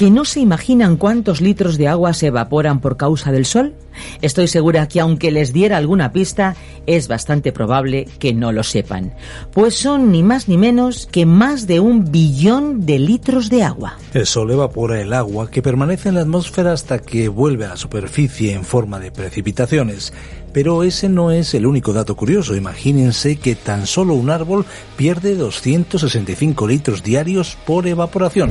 Que no se imaginan cuántos litros de agua se evaporan por causa del sol? Estoy segura que aunque les diera alguna pista, es bastante probable que no lo sepan. Pues son ni más ni menos que más de un billón de litros de agua. El sol evapora el agua que permanece en la atmósfera hasta que vuelve a la superficie en forma de precipitaciones. Pero ese no es el único dato curioso. Imagínense que tan solo un árbol pierde 265 litros diarios por evaporación.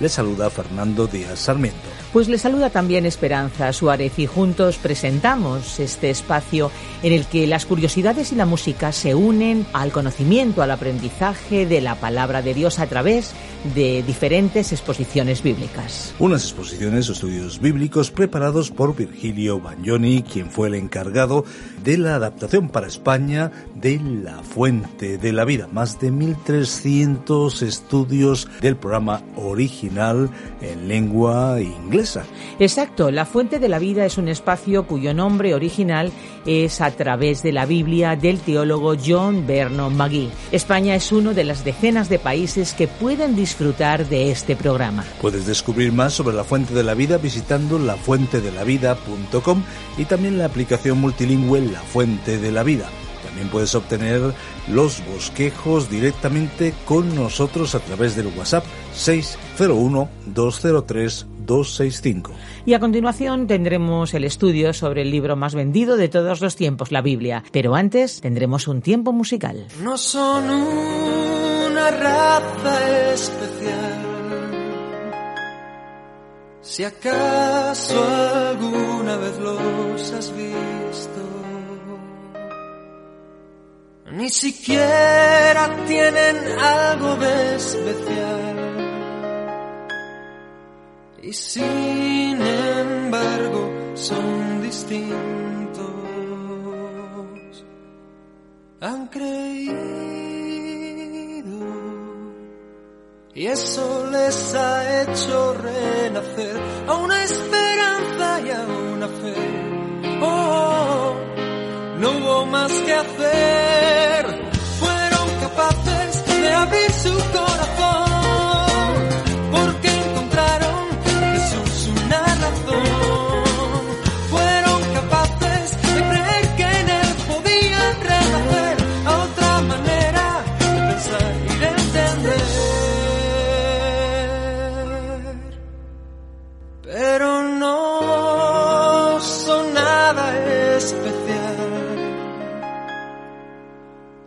Les saluda Fernando Díaz Sarmiento. Pues le saluda también Esperanza Suárez y juntos presentamos este espacio en el que las curiosidades y la música se unen al conocimiento, al aprendizaje de la palabra de Dios a través de diferentes exposiciones bíblicas. Unas exposiciones o estudios bíblicos preparados por Virgilio Bagnoni, quien fue el encargado de la adaptación para España de La Fuente de la Vida. Más de 1.300 estudios del programa original en lengua inglesa. Exacto, La Fuente de la Vida es un espacio cuyo nombre original es a través de la Biblia del teólogo John Vernon McGee. España es uno de las decenas de países que pueden disfrutar de este programa. Puedes descubrir más sobre La Fuente de la Vida visitando lafuentedelavida.com y también la aplicación multilingüe La Fuente de la Vida. También puedes obtener los bosquejos directamente con nosotros a través del WhatsApp 601-203-265. Y a continuación tendremos el estudio sobre el libro más vendido de todos los tiempos, la Biblia. Pero antes tendremos un tiempo musical. No son una raza especial. Si acaso alguna vez los has visto ni siquiera tienen algo de especial. Y sin embargo son distintos. Han creído. Y eso les ha hecho renacer a una esperanza y a una fe. Oh, no hubo más que hacer. Pero no son nada especial.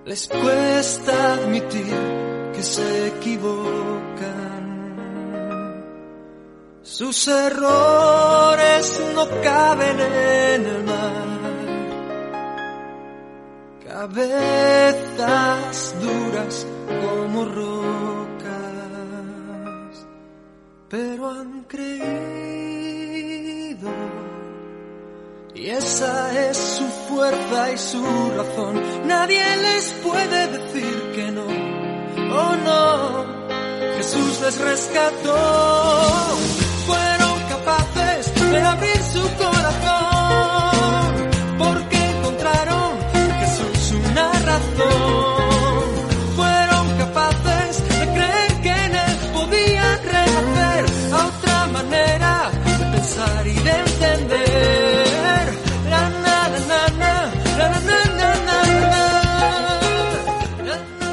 Les cuesta admitir que se equivocan. Sus errores no caben en el mar. Cabezas duras como rocas, pero han creído. Y esa es su fuerza y su razón. Nadie les puede decir que no. Oh no, Jesús les rescató. Fueron capaces de abrir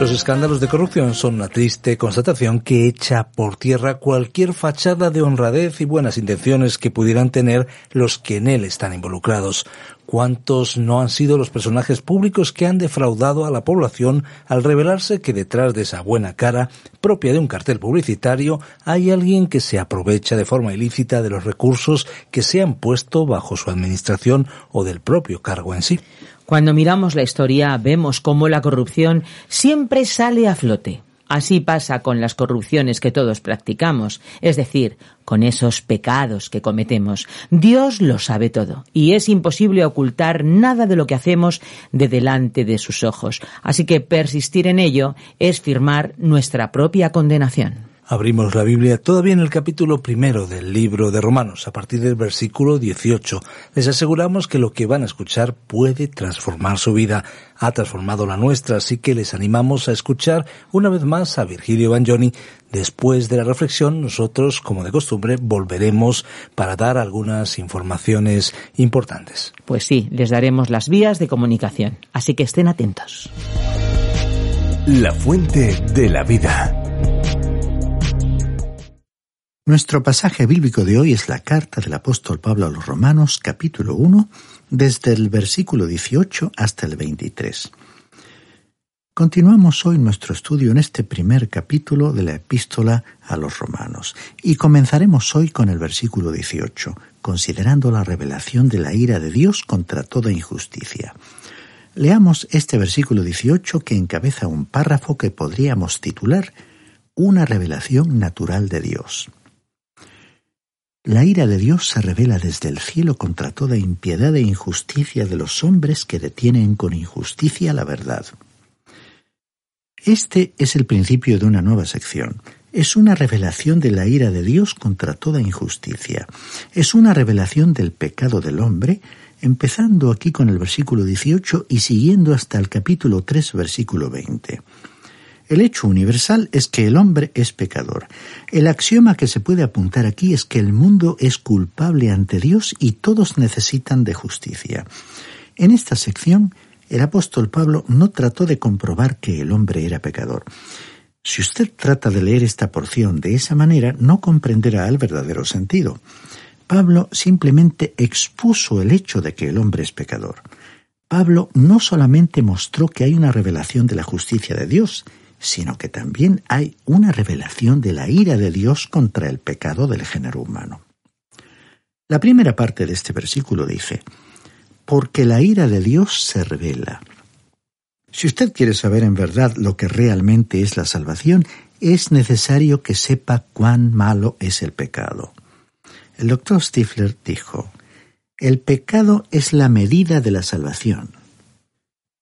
Los escándalos de corrupción son una triste constatación que echa por tierra cualquier fachada de honradez y buenas intenciones que pudieran tener los que en él están involucrados. ¿Cuántos no han sido los personajes públicos que han defraudado a la población al revelarse que detrás de esa buena cara, propia de un cartel publicitario, hay alguien que se aprovecha de forma ilícita de los recursos que se han puesto bajo su administración o del propio cargo en sí? Cuando miramos la historia vemos cómo la corrupción siempre sale a flote. Así pasa con las corrupciones que todos practicamos, es decir, con esos pecados que cometemos. Dios lo sabe todo y es imposible ocultar nada de lo que hacemos de delante de sus ojos. Así que persistir en ello es firmar nuestra propia condenación. Abrimos la Biblia todavía en el capítulo primero del libro de Romanos, a partir del versículo 18. Les aseguramos que lo que van a escuchar puede transformar su vida. Ha transformado la nuestra, así que les animamos a escuchar una vez más a Virgilio Bagnoni. Después de la reflexión, nosotros, como de costumbre, volveremos para dar algunas informaciones importantes. Pues sí, les daremos las vías de comunicación, así que estén atentos. La fuente de la vida. Nuestro pasaje bíblico de hoy es la carta del apóstol Pablo a los Romanos capítulo 1, desde el versículo 18 hasta el 23. Continuamos hoy nuestro estudio en este primer capítulo de la epístola a los Romanos y comenzaremos hoy con el versículo 18, considerando la revelación de la ira de Dios contra toda injusticia. Leamos este versículo 18 que encabeza un párrafo que podríamos titular Una revelación natural de Dios. La ira de Dios se revela desde el cielo contra toda impiedad e injusticia de los hombres que detienen con injusticia la verdad. Este es el principio de una nueva sección. Es una revelación de la ira de Dios contra toda injusticia. Es una revelación del pecado del hombre, empezando aquí con el versículo 18 y siguiendo hasta el capítulo 3, versículo 20. El hecho universal es que el hombre es pecador. El axioma que se puede apuntar aquí es que el mundo es culpable ante Dios y todos necesitan de justicia. En esta sección, el apóstol Pablo no trató de comprobar que el hombre era pecador. Si usted trata de leer esta porción de esa manera, no comprenderá el verdadero sentido. Pablo simplemente expuso el hecho de que el hombre es pecador. Pablo no solamente mostró que hay una revelación de la justicia de Dios, sino que también hay una revelación de la ira de Dios contra el pecado del género humano. La primera parte de este versículo dice, porque la ira de Dios se revela. Si usted quiere saber en verdad lo que realmente es la salvación, es necesario que sepa cuán malo es el pecado. El doctor Stifler dijo, el pecado es la medida de la salvación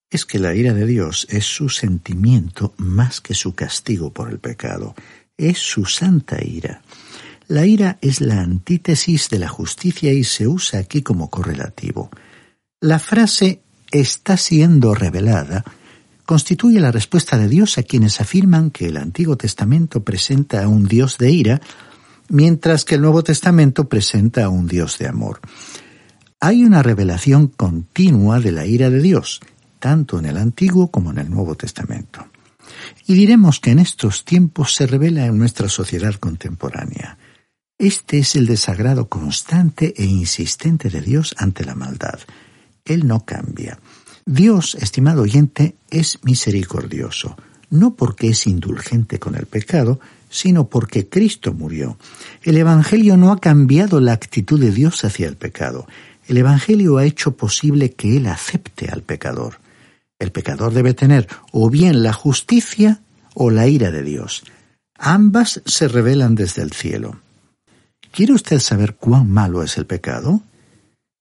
es que la ira de Dios es su sentimiento más que su castigo por el pecado, es su santa ira. La ira es la antítesis de la justicia y se usa aquí como correlativo. La frase está siendo revelada constituye la respuesta de Dios a quienes afirman que el Antiguo Testamento presenta a un Dios de ira, mientras que el Nuevo Testamento presenta a un Dios de amor. Hay una revelación continua de la ira de Dios, tanto en el Antiguo como en el Nuevo Testamento. Y diremos que en estos tiempos se revela en nuestra sociedad contemporánea. Este es el desagrado constante e insistente de Dios ante la maldad. Él no cambia. Dios, estimado oyente, es misericordioso, no porque es indulgente con el pecado, sino porque Cristo murió. El Evangelio no ha cambiado la actitud de Dios hacia el pecado. El Evangelio ha hecho posible que Él acepte al pecador. El pecador debe tener o bien la justicia o la ira de Dios. Ambas se revelan desde el cielo. ¿Quiere usted saber cuán malo es el pecado?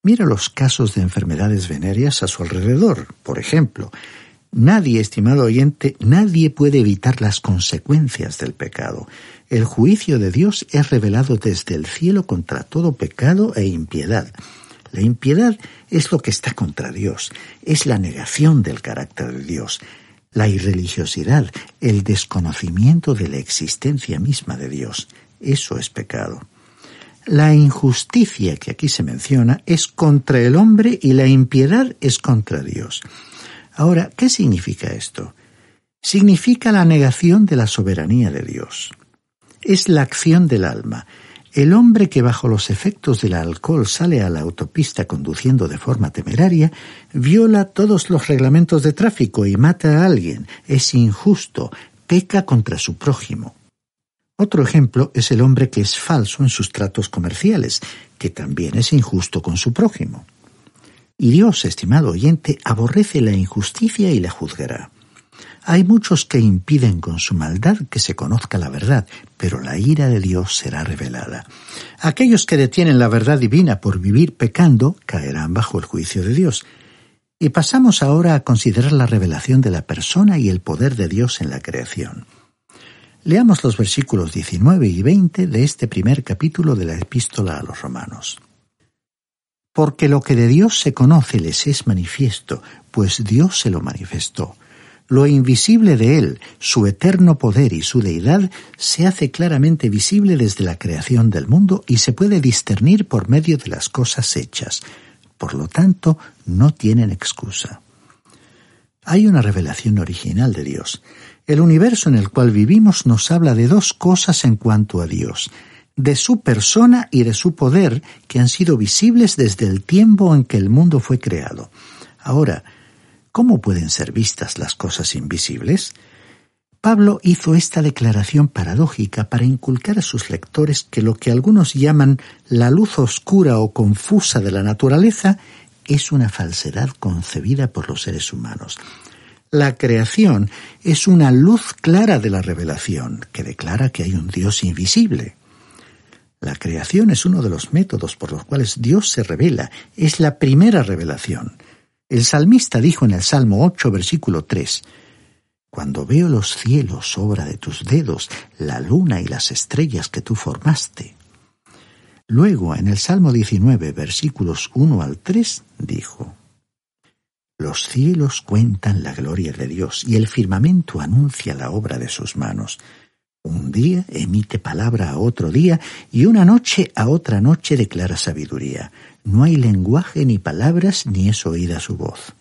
Mira los casos de enfermedades venéreas a su alrededor. Por ejemplo, nadie, estimado oyente, nadie puede evitar las consecuencias del pecado. El juicio de Dios es revelado desde el cielo contra todo pecado e impiedad. La impiedad es lo que está contra Dios, es la negación del carácter de Dios, la irreligiosidad, el desconocimiento de la existencia misma de Dios. Eso es pecado. La injusticia que aquí se menciona es contra el hombre y la impiedad es contra Dios. Ahora, ¿qué significa esto? significa la negación de la soberanía de Dios. Es la acción del alma. El hombre que bajo los efectos del alcohol sale a la autopista conduciendo de forma temeraria, viola todos los reglamentos de tráfico y mata a alguien, es injusto, peca contra su prójimo. Otro ejemplo es el hombre que es falso en sus tratos comerciales, que también es injusto con su prójimo. Y Dios, estimado oyente, aborrece la injusticia y la juzgará. Hay muchos que impiden con su maldad que se conozca la verdad, pero la ira de Dios será revelada. Aquellos que detienen la verdad divina por vivir pecando caerán bajo el juicio de Dios. Y pasamos ahora a considerar la revelación de la persona y el poder de Dios en la creación. Leamos los versículos 19 y 20 de este primer capítulo de la epístola a los romanos. Porque lo que de Dios se conoce les es manifiesto, pues Dios se lo manifestó lo invisible de Él, su eterno poder y su deidad, se hace claramente visible desde la creación del mundo y se puede discernir por medio de las cosas hechas. Por lo tanto, no tienen excusa. Hay una revelación original de Dios. El universo en el cual vivimos nos habla de dos cosas en cuanto a Dios, de su persona y de su poder, que han sido visibles desde el tiempo en que el mundo fue creado. Ahora, ¿Cómo pueden ser vistas las cosas invisibles? Pablo hizo esta declaración paradójica para inculcar a sus lectores que lo que algunos llaman la luz oscura o confusa de la naturaleza es una falsedad concebida por los seres humanos. La creación es una luz clara de la revelación, que declara que hay un Dios invisible. La creación es uno de los métodos por los cuales Dios se revela, es la primera revelación. El salmista dijo en el Salmo 8, versículo 3, Cuando veo los cielos, obra de tus dedos, la luna y las estrellas que tú formaste. Luego, en el Salmo 19, versículos 1 al 3, dijo, Los cielos cuentan la gloria de Dios y el firmamento anuncia la obra de sus manos. Un día emite palabra a otro día y una noche a otra noche declara sabiduría no hay lenguaje ni palabras ni es oída su voz.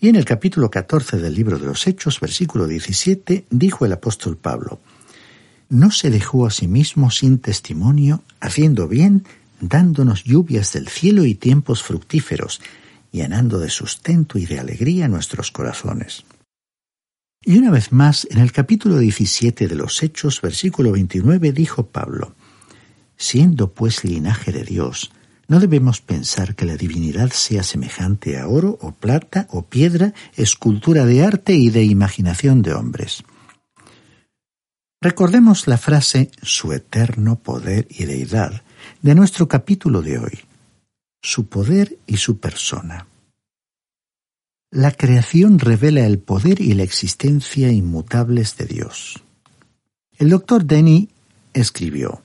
Y en el capítulo 14 del libro de los Hechos, versículo 17, dijo el apóstol Pablo, No se dejó a sí mismo sin testimonio, haciendo bien, dándonos lluvias del cielo y tiempos fructíferos, llenando de sustento y de alegría nuestros corazones. Y una vez más, en el capítulo 17 de los Hechos, versículo 29, dijo Pablo, Siendo pues linaje de Dios, no debemos pensar que la divinidad sea semejante a oro o plata o piedra, escultura de arte y de imaginación de hombres. Recordemos la frase su eterno poder y deidad de nuestro capítulo de hoy, su poder y su persona. La creación revela el poder y la existencia inmutables de Dios. El doctor Denny escribió,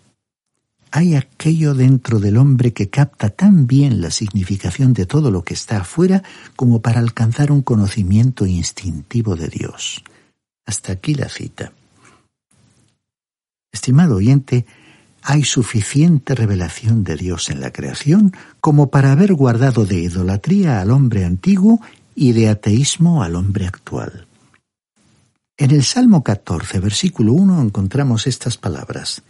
hay aquello dentro del hombre que capta tan bien la significación de todo lo que está afuera como para alcanzar un conocimiento instintivo de Dios. Hasta aquí la cita. Estimado oyente, hay suficiente revelación de Dios en la creación como para haber guardado de idolatría al hombre antiguo y de ateísmo al hombre actual. En el Salmo 14, versículo 1 encontramos estas palabras.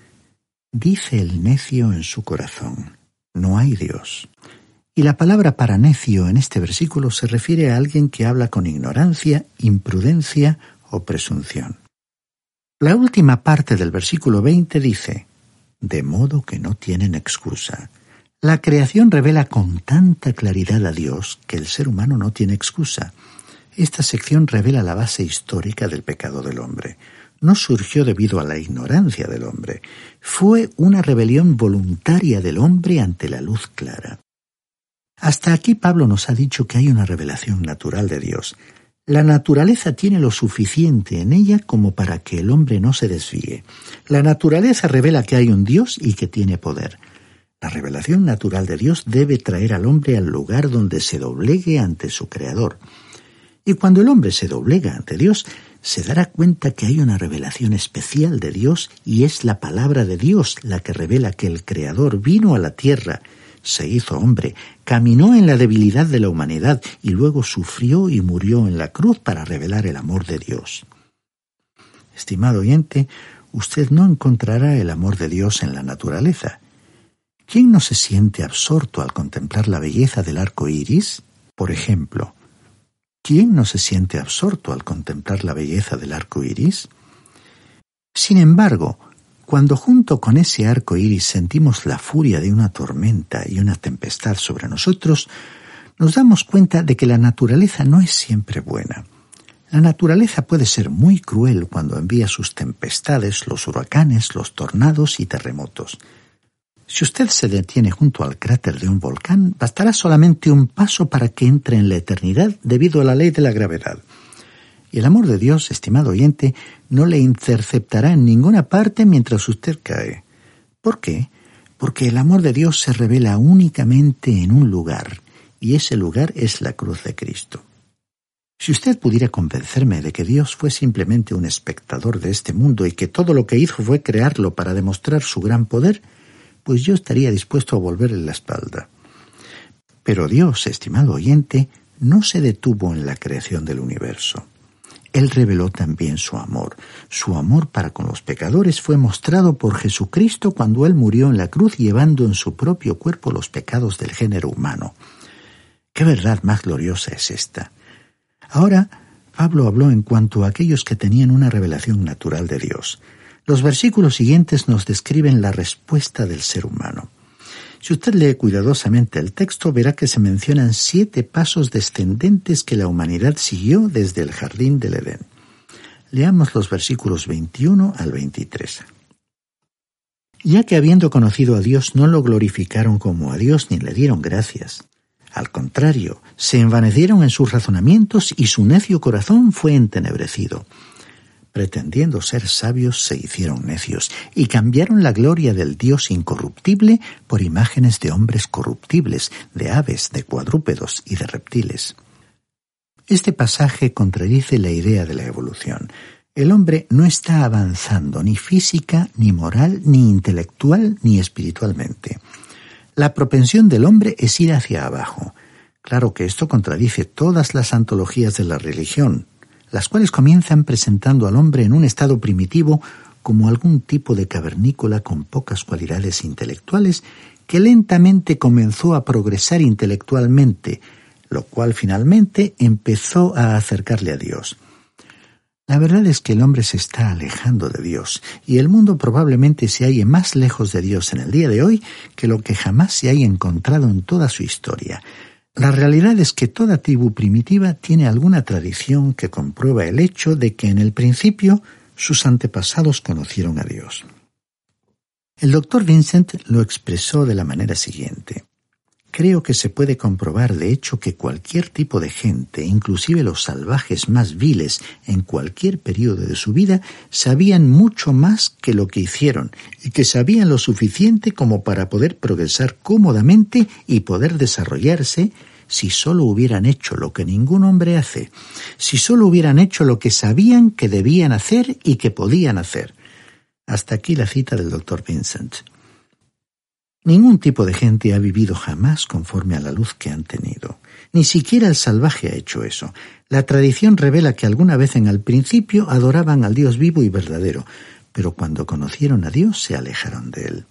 Dice el necio en su corazón, no hay Dios. Y la palabra para necio en este versículo se refiere a alguien que habla con ignorancia, imprudencia o presunción. La última parte del versículo 20 dice, de modo que no tienen excusa. La creación revela con tanta claridad a Dios que el ser humano no tiene excusa. Esta sección revela la base histórica del pecado del hombre no surgió debido a la ignorancia del hombre, fue una rebelión voluntaria del hombre ante la luz clara. Hasta aquí Pablo nos ha dicho que hay una revelación natural de Dios. La naturaleza tiene lo suficiente en ella como para que el hombre no se desvíe. La naturaleza revela que hay un Dios y que tiene poder. La revelación natural de Dios debe traer al hombre al lugar donde se doblegue ante su Creador. Y cuando el hombre se doblega ante Dios, se dará cuenta que hay una revelación especial de Dios y es la palabra de Dios la que revela que el Creador vino a la tierra, se hizo hombre, caminó en la debilidad de la humanidad y luego sufrió y murió en la cruz para revelar el amor de Dios. Estimado oyente, usted no encontrará el amor de Dios en la naturaleza. ¿Quién no se siente absorto al contemplar la belleza del arco iris? Por ejemplo, ¿quién no se siente absorto al contemplar la belleza del arco iris? Sin embargo, cuando junto con ese arco iris sentimos la furia de una tormenta y una tempestad sobre nosotros, nos damos cuenta de que la naturaleza no es siempre buena. La naturaleza puede ser muy cruel cuando envía sus tempestades, los huracanes, los tornados y terremotos. Si usted se detiene junto al cráter de un volcán, bastará solamente un paso para que entre en la eternidad debido a la ley de la gravedad. Y el amor de Dios, estimado oyente, no le interceptará en ninguna parte mientras usted cae. ¿Por qué? Porque el amor de Dios se revela únicamente en un lugar, y ese lugar es la cruz de Cristo. Si usted pudiera convencerme de que Dios fue simplemente un espectador de este mundo y que todo lo que hizo fue crearlo para demostrar su gran poder, pues yo estaría dispuesto a volverle la espalda. Pero Dios, estimado oyente, no se detuvo en la creación del universo. Él reveló también su amor. Su amor para con los pecadores fue mostrado por Jesucristo cuando Él murió en la cruz llevando en su propio cuerpo los pecados del género humano. ¿Qué verdad más gloriosa es esta? Ahora, Pablo habló en cuanto a aquellos que tenían una revelación natural de Dios. Los versículos siguientes nos describen la respuesta del ser humano. Si usted lee cuidadosamente el texto, verá que se mencionan siete pasos descendentes que la humanidad siguió desde el jardín del Edén. Leamos los versículos 21 al 23. Ya que habiendo conocido a Dios no lo glorificaron como a Dios ni le dieron gracias. Al contrario, se envanecieron en sus razonamientos y su necio corazón fue entenebrecido pretendiendo ser sabios, se hicieron necios y cambiaron la gloria del Dios incorruptible por imágenes de hombres corruptibles, de aves, de cuadrúpedos y de reptiles. Este pasaje contradice la idea de la evolución. El hombre no está avanzando ni física, ni moral, ni intelectual, ni espiritualmente. La propensión del hombre es ir hacia abajo. Claro que esto contradice todas las antologías de la religión, las cuales comienzan presentando al hombre en un estado primitivo como algún tipo de cavernícola con pocas cualidades intelectuales que lentamente comenzó a progresar intelectualmente, lo cual finalmente empezó a acercarle a Dios. La verdad es que el hombre se está alejando de Dios y el mundo probablemente se halle más lejos de Dios en el día de hoy que lo que jamás se haya encontrado en toda su historia, la realidad es que toda tribu primitiva tiene alguna tradición que comprueba el hecho de que en el principio sus antepasados conocieron a Dios. El doctor Vincent lo expresó de la manera siguiente. Creo que se puede comprobar de hecho que cualquier tipo de gente, inclusive los salvajes más viles en cualquier periodo de su vida, sabían mucho más que lo que hicieron y que sabían lo suficiente como para poder progresar cómodamente y poder desarrollarse si sólo hubieran hecho lo que ningún hombre hace, si sólo hubieran hecho lo que sabían que debían hacer y que podían hacer. Hasta aquí la cita del doctor Vincent. Ningún tipo de gente ha vivido jamás conforme a la luz que han tenido. Ni siquiera el salvaje ha hecho eso. La tradición revela que alguna vez en el principio adoraban al Dios vivo y verdadero, pero cuando conocieron a Dios se alejaron de él.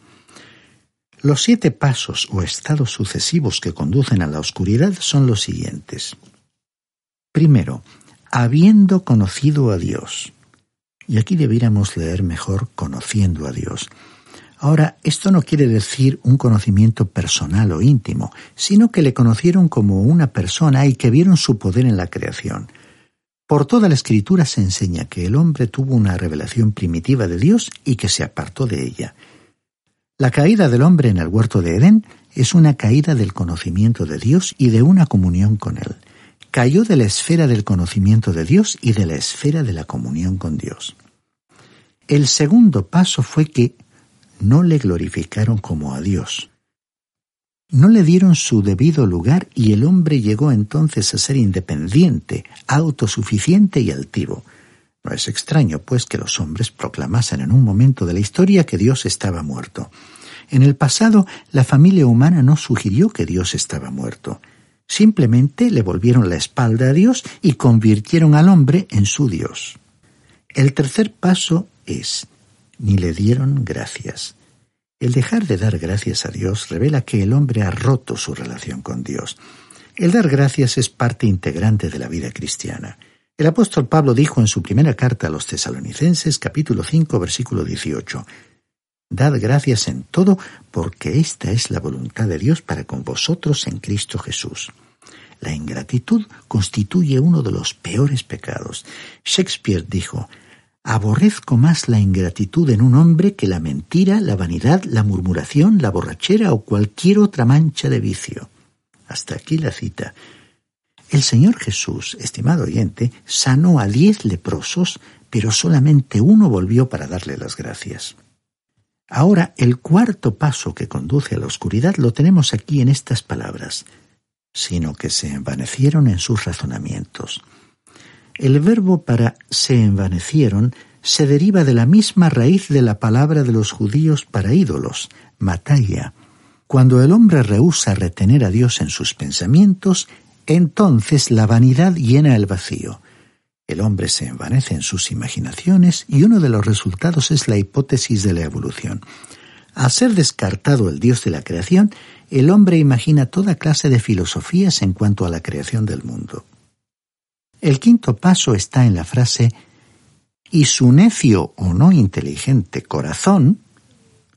Los siete pasos o estados sucesivos que conducen a la oscuridad son los siguientes. Primero, habiendo conocido a Dios. Y aquí debiéramos leer mejor conociendo a Dios. Ahora, esto no quiere decir un conocimiento personal o íntimo, sino que le conocieron como una persona y que vieron su poder en la creación. Por toda la escritura se enseña que el hombre tuvo una revelación primitiva de Dios y que se apartó de ella. La caída del hombre en el huerto de Edén es una caída del conocimiento de Dios y de una comunión con Él. Cayó de la esfera del conocimiento de Dios y de la esfera de la comunión con Dios. El segundo paso fue que no le glorificaron como a Dios. No le dieron su debido lugar y el hombre llegó entonces a ser independiente, autosuficiente y altivo. No es extraño, pues, que los hombres proclamasen en un momento de la historia que Dios estaba muerto. En el pasado, la familia humana no sugirió que Dios estaba muerto. Simplemente le volvieron la espalda a Dios y convirtieron al hombre en su Dios. El tercer paso es, ni le dieron gracias. El dejar de dar gracias a Dios revela que el hombre ha roto su relación con Dios. El dar gracias es parte integrante de la vida cristiana. El apóstol Pablo dijo en su primera carta a los tesalonicenses capítulo 5 versículo 18, Dad gracias en todo, porque esta es la voluntad de Dios para con vosotros en Cristo Jesús. La ingratitud constituye uno de los peores pecados. Shakespeare dijo, Aborrezco más la ingratitud en un hombre que la mentira, la vanidad, la murmuración, la borrachera o cualquier otra mancha de vicio. Hasta aquí la cita. El Señor Jesús, estimado oyente, sanó a diez leprosos, pero solamente uno volvió para darle las gracias. Ahora, el cuarto paso que conduce a la oscuridad lo tenemos aquí en estas palabras, sino que se envanecieron en sus razonamientos. El verbo para se envanecieron se deriva de la misma raíz de la palabra de los judíos para ídolos, mataya. Cuando el hombre rehúsa retener a Dios en sus pensamientos, entonces la vanidad llena el vacío. El hombre se envanece en sus imaginaciones y uno de los resultados es la hipótesis de la evolución. Al ser descartado el Dios de la creación, el hombre imagina toda clase de filosofías en cuanto a la creación del mundo. El quinto paso está en la frase y su necio o no inteligente corazón,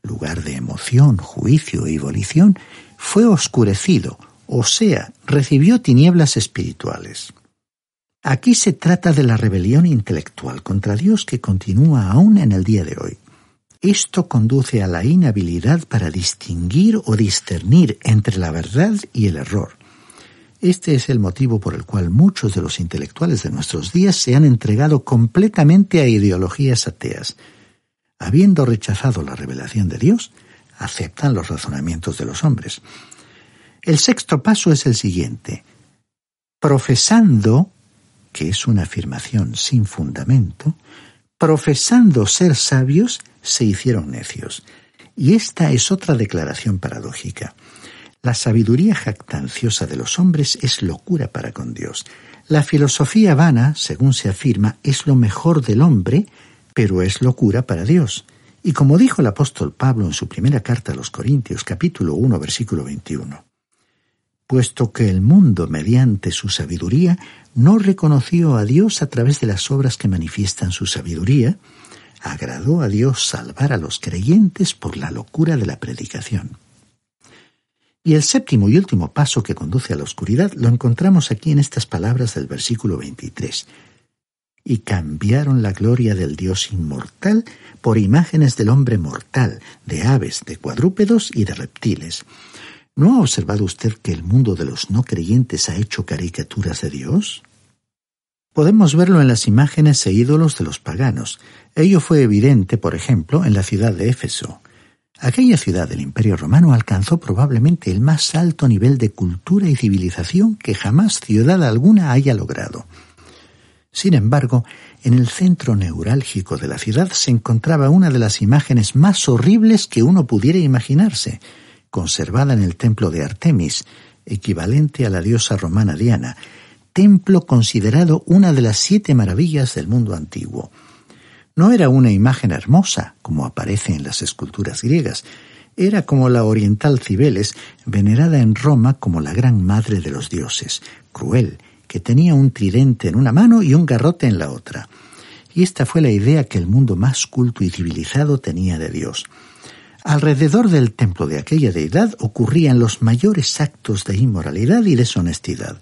lugar de emoción, juicio y volición, fue oscurecido, o sea, recibió tinieblas espirituales. Aquí se trata de la rebelión intelectual contra Dios que continúa aún en el día de hoy. Esto conduce a la inhabilidad para distinguir o discernir entre la verdad y el error. Este es el motivo por el cual muchos de los intelectuales de nuestros días se han entregado completamente a ideologías ateas. Habiendo rechazado la revelación de Dios, aceptan los razonamientos de los hombres. El sexto paso es el siguiente. Profesando, que es una afirmación sin fundamento, profesando ser sabios, se hicieron necios. Y esta es otra declaración paradójica. La sabiduría jactanciosa de los hombres es locura para con Dios. La filosofía vana, según se afirma, es lo mejor del hombre, pero es locura para Dios. Y como dijo el apóstol Pablo en su primera carta a los Corintios capítulo 1 versículo 21, puesto que el mundo mediante su sabiduría no reconoció a Dios a través de las obras que manifiestan su sabiduría, agradó a Dios salvar a los creyentes por la locura de la predicación. Y el séptimo y último paso que conduce a la oscuridad lo encontramos aquí en estas palabras del versículo 23. Y cambiaron la gloria del Dios inmortal por imágenes del hombre mortal, de aves, de cuadrúpedos y de reptiles. ¿No ha observado usted que el mundo de los no creyentes ha hecho caricaturas de Dios? Podemos verlo en las imágenes e ídolos de los paganos. Ello fue evidente, por ejemplo, en la ciudad de Éfeso. Aquella ciudad del Imperio Romano alcanzó probablemente el más alto nivel de cultura y civilización que jamás ciudad alguna haya logrado. Sin embargo, en el centro neurálgico de la ciudad se encontraba una de las imágenes más horribles que uno pudiera imaginarse, conservada en el templo de Artemis, equivalente a la diosa romana Diana, templo considerado una de las siete maravillas del mundo antiguo. No era una imagen hermosa, como aparece en las esculturas griegas, era como la oriental Cibeles, venerada en Roma como la gran madre de los dioses, cruel, que tenía un tridente en una mano y un garrote en la otra. Y esta fue la idea que el mundo más culto y civilizado tenía de Dios. Alrededor del templo de aquella deidad ocurrían los mayores actos de inmoralidad y deshonestidad.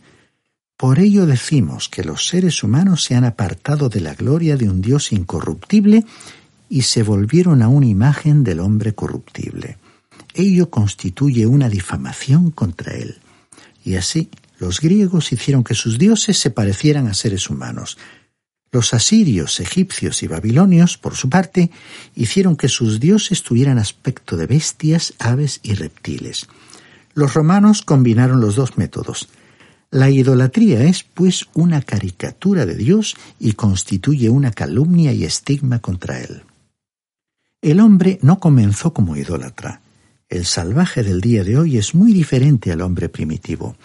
Por ello decimos que los seres humanos se han apartado de la gloria de un Dios incorruptible y se volvieron a una imagen del hombre corruptible. Ello constituye una difamación contra él. Y así, los griegos hicieron que sus dioses se parecieran a seres humanos. Los asirios, egipcios y babilonios, por su parte, hicieron que sus dioses tuvieran aspecto de bestias, aves y reptiles. Los romanos combinaron los dos métodos, la idolatría es, pues, una caricatura de Dios y constituye una calumnia y estigma contra Él. El hombre no comenzó como idólatra. El salvaje del día de hoy es muy diferente al hombre primitivo.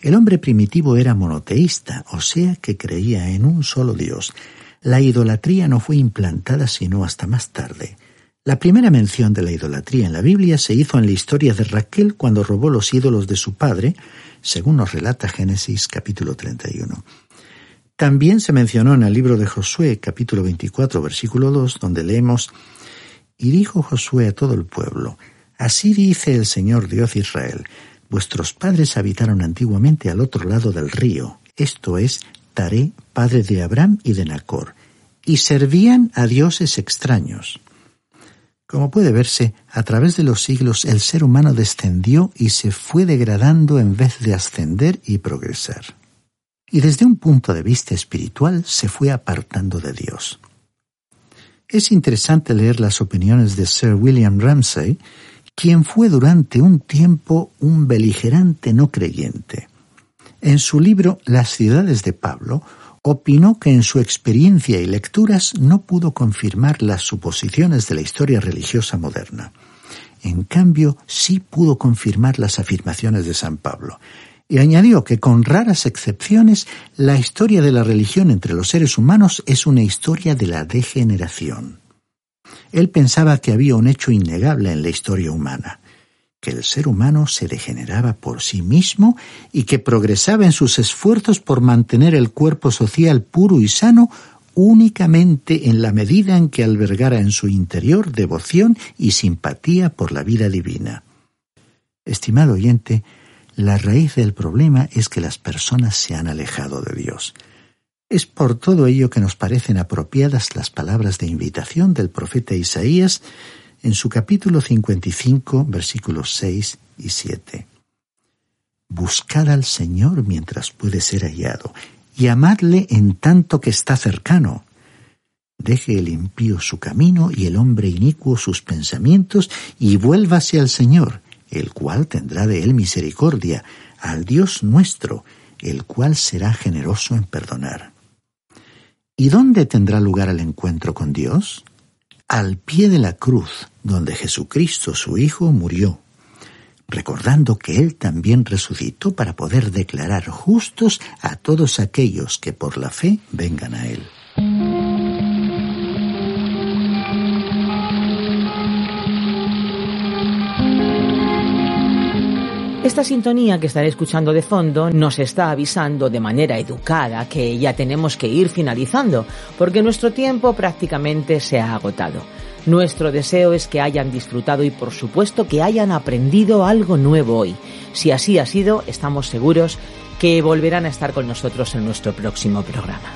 El hombre primitivo era monoteísta, o sea que creía en un solo Dios. La idolatría no fue implantada sino hasta más tarde. La primera mención de la idolatría en la Biblia se hizo en la historia de Raquel cuando robó los ídolos de su padre, según nos relata Génesis capítulo 31. También se mencionó en el libro de Josué capítulo 24 versículo 2 donde leemos Y dijo Josué a todo el pueblo, Así dice el Señor Dios Israel, vuestros padres habitaron antiguamente al otro lado del río, esto es, Taré, padre de Abraham y de Nacor, y servían a dioses extraños. Como puede verse, a través de los siglos el ser humano descendió y se fue degradando en vez de ascender y progresar. Y desde un punto de vista espiritual se fue apartando de Dios. Es interesante leer las opiniones de Sir William Ramsay, quien fue durante un tiempo un beligerante no creyente. En su libro Las ciudades de Pablo, opinó que en su experiencia y lecturas no pudo confirmar las suposiciones de la historia religiosa moderna. En cambio, sí pudo confirmar las afirmaciones de San Pablo, y añadió que con raras excepciones, la historia de la religión entre los seres humanos es una historia de la degeneración. Él pensaba que había un hecho innegable en la historia humana, que el ser humano se degeneraba por sí mismo y que progresaba en sus esfuerzos por mantener el cuerpo social puro y sano únicamente en la medida en que albergara en su interior devoción y simpatía por la vida divina. Estimado oyente, la raíz del problema es que las personas se han alejado de Dios. Es por todo ello que nos parecen apropiadas las palabras de invitación del profeta Isaías en su capítulo 55, versículos 6 y 7. Buscad al Señor mientras puede ser hallado, y amadle en tanto que está cercano. Deje el impío su camino y el hombre inicuo sus pensamientos, y vuélvase al Señor, el cual tendrá de él misericordia, al Dios nuestro, el cual será generoso en perdonar. ¿Y dónde tendrá lugar el encuentro con Dios? Al pie de la cruz, donde Jesucristo, su Hijo, murió, recordando que Él también resucitó para poder declarar justos a todos aquellos que por la fe vengan a Él. Esta sintonía que estaré escuchando de fondo nos está avisando de manera educada que ya tenemos que ir finalizando, porque nuestro tiempo prácticamente se ha agotado. Nuestro deseo es que hayan disfrutado y por supuesto que hayan aprendido algo nuevo hoy. Si así ha sido, estamos seguros que volverán a estar con nosotros en nuestro próximo programa.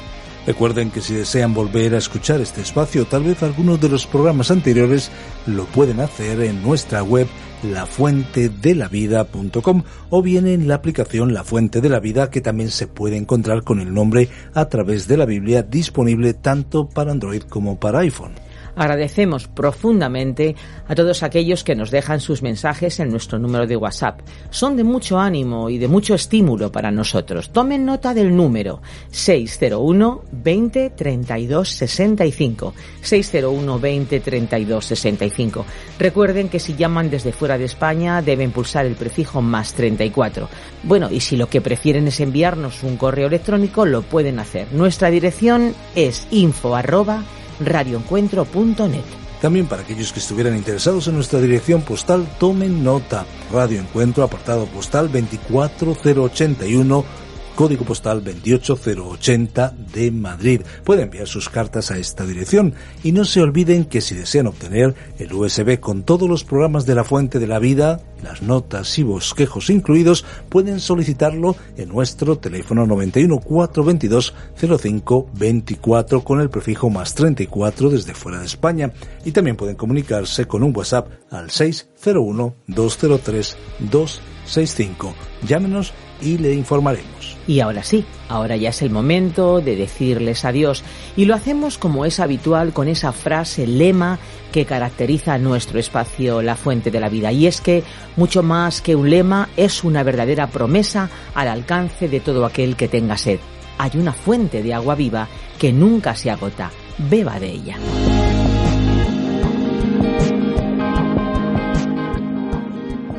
Recuerden que si desean volver a escuchar este espacio, tal vez algunos de los programas anteriores, lo pueden hacer en nuestra web lafuentedelavida.com o bien en la aplicación La Fuente de la Vida que también se puede encontrar con el nombre a través de la Biblia disponible tanto para Android como para iPhone. Agradecemos profundamente a todos aquellos que nos dejan sus mensajes en nuestro número de WhatsApp. Son de mucho ánimo y de mucho estímulo para nosotros. Tomen nota del número 601 20 32 65. 601 20 32 65. Recuerden que si llaman desde fuera de España deben pulsar el prefijo más 34. Bueno, y si lo que prefieren es enviarnos un correo electrónico, lo pueden hacer. Nuestra dirección es info radioencuentro.net. También para aquellos que estuvieran interesados en nuestra dirección postal, tomen nota. Radio Encuentro, apartado postal 24081 código postal 28080 de Madrid. Pueden enviar sus cartas a esta dirección y no se olviden que si desean obtener el USB con todos los programas de la Fuente de la Vida, las notas y bosquejos incluidos, pueden solicitarlo en nuestro teléfono 91 422 05 24 con el prefijo más 34 desde fuera de España y también pueden comunicarse con un WhatsApp al 601 203 265. Llámenos y le informaremos. Y ahora sí, ahora ya es el momento de decirles adiós y lo hacemos como es habitual con esa frase lema que caracteriza nuestro espacio La Fuente de la Vida y es que mucho más que un lema es una verdadera promesa al alcance de todo aquel que tenga sed. Hay una fuente de agua viva que nunca se agota. Beba de ella.